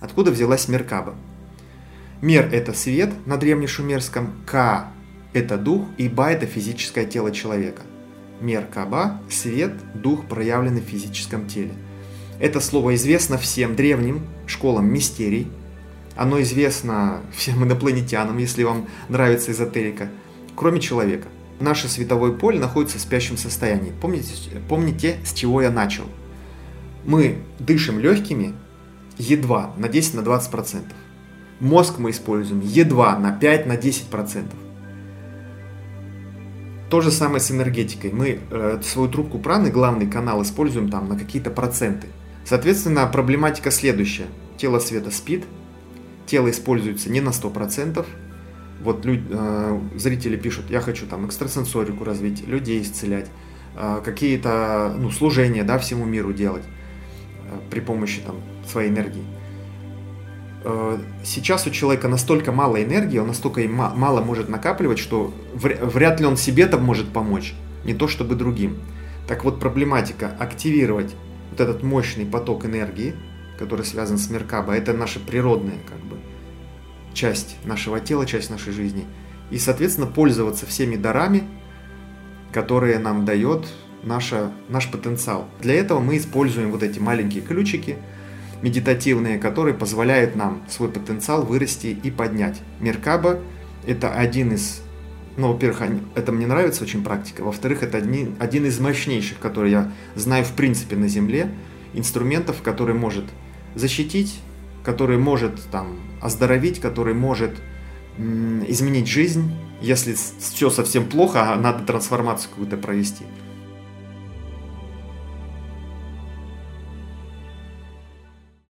Откуда взялась Меркаба? Мер – это свет на древнешумерском, Ка – это дух, и Ба – это физическое тело человека. Меркаба – свет, дух, проявленный в физическом теле. Это слово известно всем древним школам мистерий. Оно известно всем инопланетянам, если вам нравится эзотерика, кроме человека. Наше световое поле находится в спящем состоянии. Помните, помните, с чего я начал? Мы дышим легкими едва на 10 на 20 процентов. Мозг мы используем едва на 5 на 10 процентов. То же самое с энергетикой. Мы э, свою трубку праны, главный канал, используем там на какие-то проценты. Соответственно, проблематика следующая. Тело света спит, тело используется не на 100%. Вот люди, э, зрители пишут, я хочу там экстрасенсорику развить, людей исцелять, э, какие-то ну, служения да, всему миру делать при помощи там, своей энергии. Э, сейчас у человека настолько мало энергии, он настолько мало может накапливать, что вряд ли он себе-то может помочь, не то чтобы другим. Так вот, проблематика активировать вот этот мощный поток энергии, который связан с Меркаба, это наша природная как бы часть нашего тела, часть нашей жизни. И, соответственно, пользоваться всеми дарами, которые нам дает наша, наш потенциал. Для этого мы используем вот эти маленькие ключики – медитативные, которые позволяют нам свой потенциал вырасти и поднять. Меркаба – это один из, ну, во-первых, это мне нравится очень практика, во-вторых, это один, один из мощнейших, которые я знаю в принципе на Земле, инструментов, который может защитить, который может там оздоровить, который может изменить жизнь, если все совсем плохо, а надо трансформацию какую-то провести.